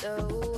so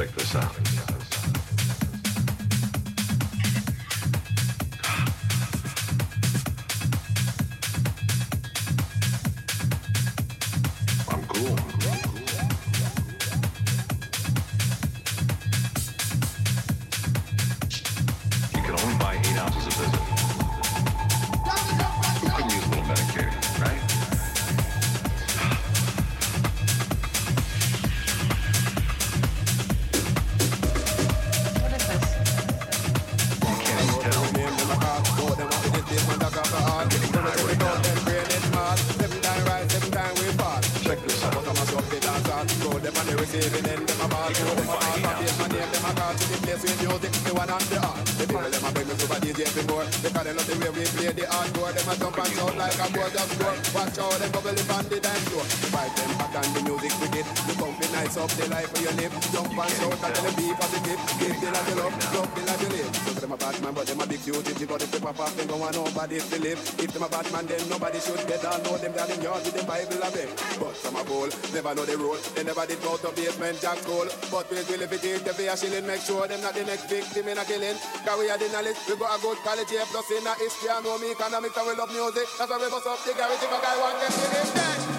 check this out. Nobody to live. If them a bad man, then nobody should get down. Know them down in yard with the Bible a bit. But some a bull, never know the rule. They never did go to basement jack school. But we will if it is the fair shilling, make sure them not the next victim in a killing. Cause we are the knowledge, we got a good quality A plus in a history. I know me economics and we love music. That's why we bust up the garage if a guy want to live dead.